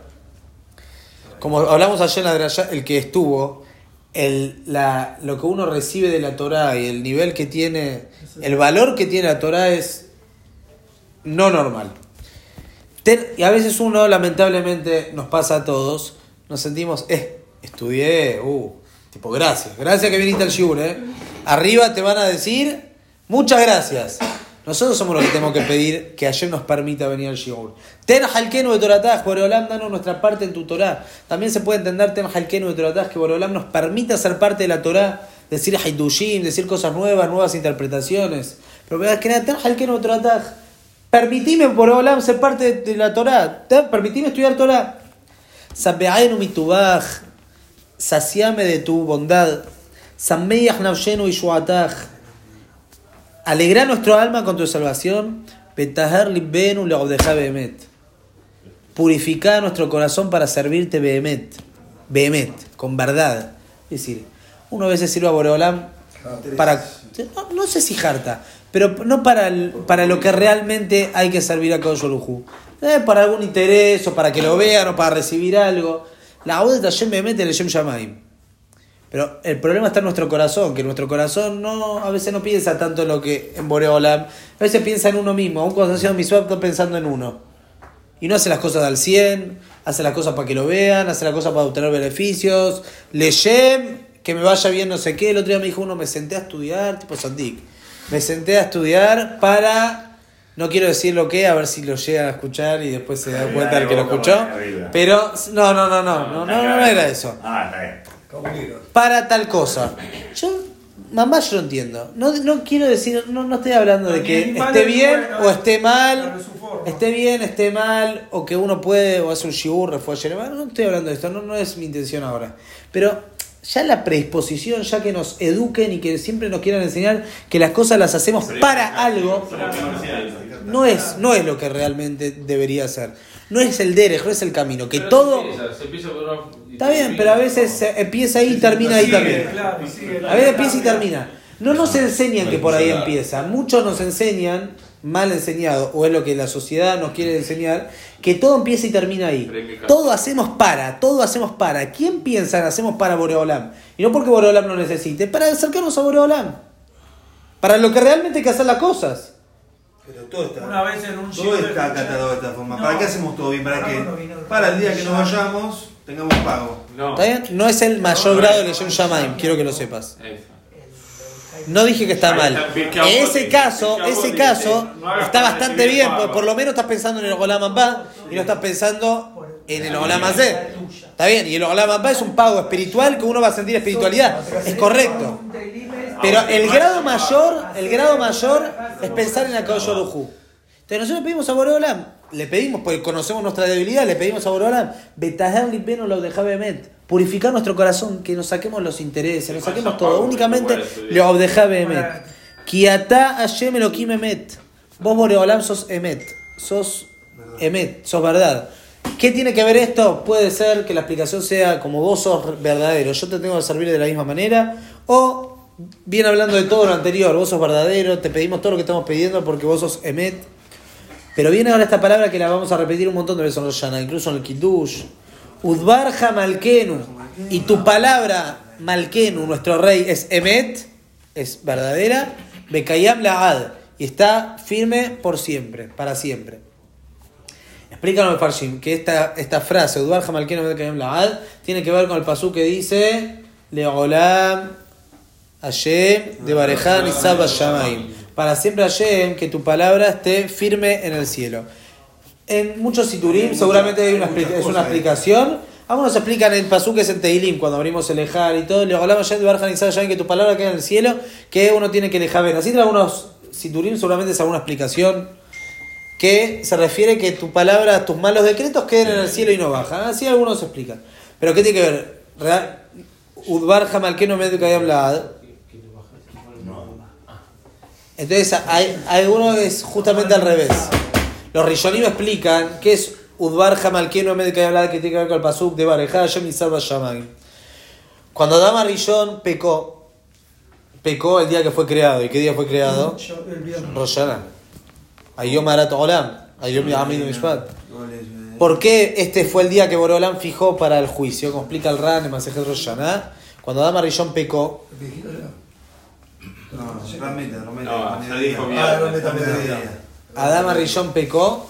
Como hablamos ayer en la el que estuvo, el, la, lo que uno recibe de la Torah y el nivel que tiene, el valor que tiene la Torah es no normal. Ten- y a veces uno, lamentablemente, nos pasa a todos, nos sentimos, eh, estudié, uh, tipo, gracias, gracias que viniste al shiur, eh. Arriba te van a decir, muchas gracias. Nosotros somos los que tenemos que pedir que ayer nos permita venir al shiur. Ten halkenu de Torataj, Boreolam, danos nuestra parte en tu Torah. También se puede entender ten halkenu de Torataj, que Boreolam nos permita ser parte de la Torah, decir haidushim, decir cosas nuevas, nuevas interpretaciones. Pero veas que nada, ten halkenu de Torataj. Permitime, Boreolam, ser parte de, la Torah. Permitime estudiar Torah. Sabeaenu mitubaj. Saciame de tu bondad. Alegra nuestro alma con tu salvación. Purifica nuestro corazón para servirte behemet. Behemet, con verdad. Es decir, uno a veces sirve a Boreolam para. No, no sé si jarta, pero no para, el- para lo que realmente hay que servir a Koyolujú. Eh, para algún interés, o para que lo vean, o para recibir algo. La Aud de Tashem Behemet el Shem Shamaim. Pero el problema está en nuestro corazón, que nuestro corazón no a veces no piensa tanto en lo que en Boreolam, a veces piensa en uno mismo, aún cuando está haciendo mi está pensando en uno. Y no hace las cosas al 100, hace las cosas para que lo vean, hace las cosas para obtener beneficios, leyem, que me vaya bien no sé qué. El otro día me dijo uno, me senté a estudiar, tipo Sandik, me senté a estudiar para, no quiero decir lo que, a ver si lo llega a escuchar y después se da cuenta de el que lo escuchó. Pero no, no, no, no, no, no, no, no era eso Ah, está bien. para tal cosa. Yo, mamá, yo lo entiendo. No, no quiero decir, no, no estoy hablando de que esté bien o esté mal, esté bien, esté mal, o que uno puede, o hace un shiur, refuerzo, no estoy hablando de esto, no, no es mi intención ahora. Pero ya la predisposición, ya que nos eduquen y que siempre nos quieran enseñar que las cosas las hacemos para algo, no es, no es lo que realmente debería ser. No es el derech, no es el camino. Que Pero todo... se empieza, se empieza por una- Está bien, pero a veces se empieza ahí y termina ahí también. A veces empieza y termina. No nos enseñan que por ahí empieza. Muchos nos enseñan, mal enseñado, o es lo que la sociedad nos quiere enseñar, que todo empieza y termina ahí. Todo hacemos para, todo hacemos para. ¿Quién piensa en hacemos para Boreolam? Y no porque Boreolam lo necesite, para acercarnos a Boreolam. Para lo que realmente hay que hacer las cosas. Pero todo está, Una vez en un todo está acatado de esta forma. No. ¿Para qué hacemos todo bien? ¿Para No, que no, no, no, no. para el día que nos vayamos tengamos pago? No. ¿Está bien? No es el mayor grado de Shamaim, quiero que lo sepas. Eso. No dije que está mal. En ese caso, ese caso está bastante bien, porque por lo menos estás pensando en el Olam Abba y no estás pensando en el Olam Hazé. Está bien, y el Olam Abba es un pago espiritual que uno va a sentir espiritualidad. Es correcto. Pero el grado mayor, el grado mayor es pensar en la Orujú. Entonces nosotros pedimos a Boreolam, le pedimos, porque conocemos nuestra debilidad, le pedimos a Boreolam, Betaher Lipeno lo deja Behemet, purificar nuestro corazón, que nos saquemos los intereses, nos saquemos todo, únicamente lo deja Behemet. Kiata Hashem Elohim Emet. Vos Boreolam sos Emet, sos Emet, sos verdad. ¿Qué tiene que ver esto? Puede ser que la explicación sea como vos sos verdadero, yo te tengo que servir de la misma manera, o bien hablando de todo lo anterior, vos sos verdadero, te pedimos todo lo que estamos pidiendo porque vos sos Emet. Pero viene ahora esta palabra que la vamos a repetir un montón de veces en los Shana, incluso en el Kiddush. Udbarja Malkenu. Y tu palabra, Malkenu, nuestro rey, es Emet, es verdadera. Bekayam Laad. Y está firme por siempre, para siempre. Explícanos, Farshim, que esta, esta frase, Udbarja Malkenu Bekayam Laad, tiene que ver con el pasú que dice Leolam Hashem de Barejan y Sabba Shamaim. Para siempre Hashem, que tu palabra esté firme en el cielo. En muchos siturim seguramente hay una, es una explicación. Algunos explican el pasú que es en Teilim, cuando abrimos el Ejar y todo. Le hablamos ya de que tu palabra queda en el cielo, que uno tiene que lejar ver. Así que algunos siturim seguramente es alguna explicación que se refiere que tu palabra, tus malos decretos queden en el cielo y no bajan. Así algunos explican. Pero ¿qué tiene que ver? Udbar Hamalkenu Med Kayam Laad. Entonces, hay, hay uno que es justamente al revés. Los Rishonim explican que es Udbar Hamalkenu Med Kayam Laad que tiene que ver con el Pasuk de Bareja Hashem y Salva Shamayim. Cuando Adama Rishon pecó, pecó el día que fue creado. ¿Y qué día fue creado? Roshana. Ayom Arat Olam. Ayom Yamidu Mishpat. ¿Por qué este fue el día que Borolam fijó para el juicio? Como explica el Ran en Masejet Roshana. Cuando Adama Rishon pecó, No. No, dijo. Ah, mediodía. Adama Rishon pecó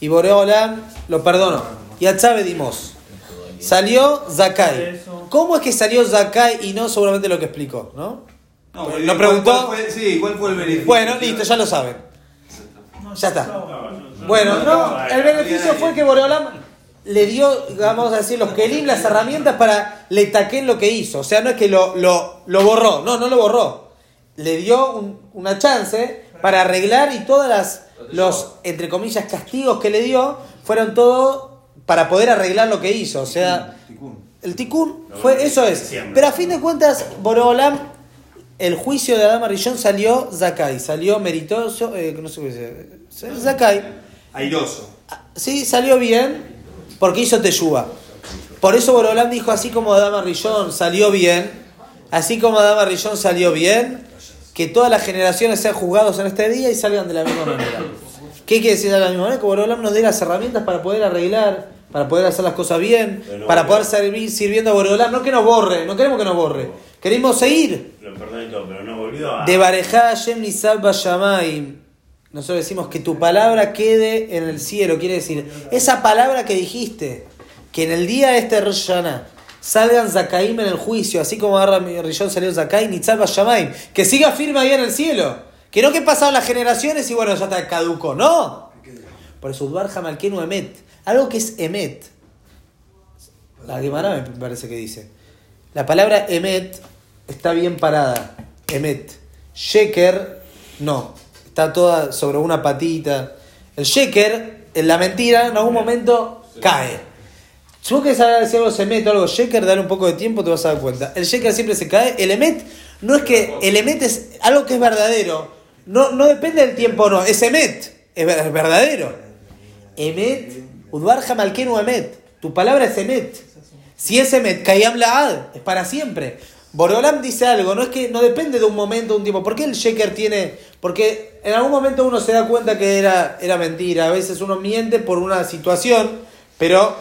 y Boreolam lo perdonó. Y Atzabe dimos. Salió Zakai. ¿Cómo es que salió Zakai y no seguramente lo que explicó? ¿no? No, Lo ¿cuál- preguntó- cuál fue- sí, ¿cuál fue el beneficio? Bueno, listo, ya lo saben. No, Ya está. no. Bueno, no, el beneficio fue que Boreolam le dio, vamos a decir, los Kelim, las herramientas para le taquen lo que hizo. O sea, no es que lo, lo, lo borró, no, no lo borró. Le dio un- una chance para arreglar y todas las, los, entre comillas, castigos que le dio fueron todo para poder arreglar lo que hizo. O sea, Ticún. el tikkun fue, eso es. Pero a fin de cuentas, Boreolam, el juicio de Adama Rillón salió Zakai, salió meritoso, eh, no sé qué decir, Zakai. Airoso. Sí, salió bien porque hizo Teyuba. Por eso Borolam dijo, así como Adama Rillón salió bien, así como Adama Rillón salió bien, que todas las generaciones sean juzgados en este día y salgan de la misma manera. ¿Qué quiere decir de la misma manera? Que Borolam nos dé las herramientas para poder arreglar, para poder hacer las cosas bien, para poder servir sirviendo a Borolam. No que nos borre, no queremos que nos borre. Queremos seguir. Lo perdoné todo, pero no volvió a. De Barejá Hashem Nisab. Nosotros decimos que tu palabra quede en el cielo. Quiere decir, esa palabra que dijiste, que en el día de este Rosh Hashanah salgan Zakaim en el juicio, así como Arra Rillón salió Zakai, Nisab Bashamayim. Que siga firme ahí en el cielo. Que no que pasaron las generaciones y bueno, ya está caduco. No. Por eso Udbar Hamalkenu Emet. Algo que es Emet. La Gemara me parece que dice. La palabra Emet está bien parada. Emet. Sheker, no. Está toda sobre una patita. El Sheker, en la mentira, en algún momento cae. Si vos querés si algo Emet o algo Sheker, dale un poco de tiempo, te vas a dar cuenta. El Sheker siempre se cae. El Emet no es que. El Emet es algo que es verdadero. No, no depende del tiempo, no. Es Emet. Es ver- es verdadero. Emet, Udbar Hamalkenu Emet. Tu palabra es Emet. Si es Emet, Kayam Laad, es para siempre. Boreolam dice algo, no es que no depende de un momento, un tiempo. ¿Por qué el Sheker tiene.? Porque en algún momento uno se da cuenta que era, era mentira. A veces uno miente por una situación, pero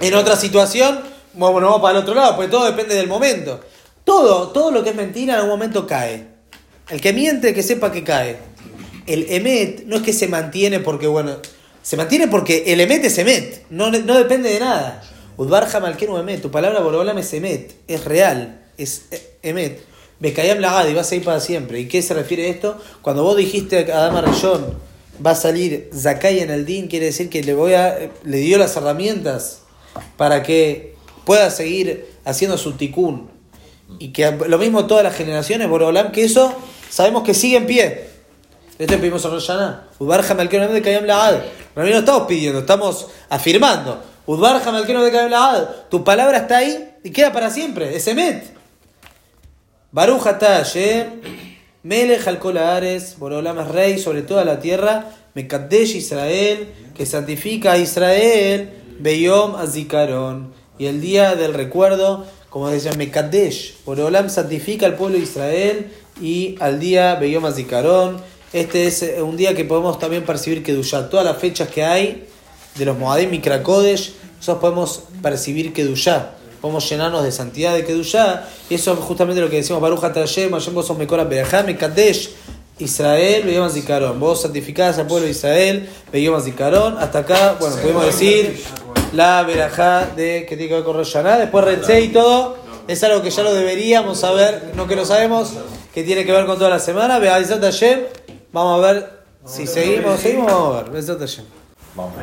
en otra situación, bueno, vamos para el otro lado, porque todo depende del momento. Todo, todo lo que es mentira en algún momento cae. El que miente, que sepa que cae. El emet no es que se mantiene porque, bueno, se mantiene porque el emet es emet, no, no depende de nada. Udbar Hamalkenu emet, tu palabra Borolam es emet, es real, es emet. Bekayam Lagad y va a seguir para siempre. ¿Y qué se refiere a esto? Cuando vos dijiste a Adama Rayón va a salir Zakai en el Din, quiere decir que le, voy a, le dio las herramientas para que pueda seguir haciendo su tikkun. Y que lo mismo todas las generaciones, Borolam, que eso sabemos que sigue en pie. Esto pedimos a Roshana. Udbar Hamalkenu de Kayam Laad. No estamos pidiendo, estamos afirmando. Udbar Hamalkenu de Kayam Laad. Tu palabra está ahí y queda para siempre. Es Emet. Baruch Hashem, Melech al haaretz, Borolam es rey sobre toda la tierra, Mekadesh Israel, que santifica a Israel, Beyom Azikaron. Y el día del recuerdo, como decía Mekadesh, Borolam santifica al pueblo de Israel y al día Beyom Azikaron. Este es eh, un día que podemos también percibir que todas las fechas que hay de los Moadim y Krakodesh, nosotros podemos percibir Kedushá, podemos llenarnos de santidad de Kedushá, y eso es justamente lo que decimos, Baruch Atayem, Hashem vos sos Mekora Mekadesh, Israel, Beyom Zikaron, vos santificás al pueblo de Israel, Beyom Zikaron, hasta acá, bueno, pudimos decir la Berajá de que tiene que ver con Rosh Hashanah, después Retzé y todo, es algo que ya lo deberíamos saber, no que lo sabemos, que tiene que ver con toda la semana, vamos a ver si seguimos, seguimos, vamos a ver. Vamos.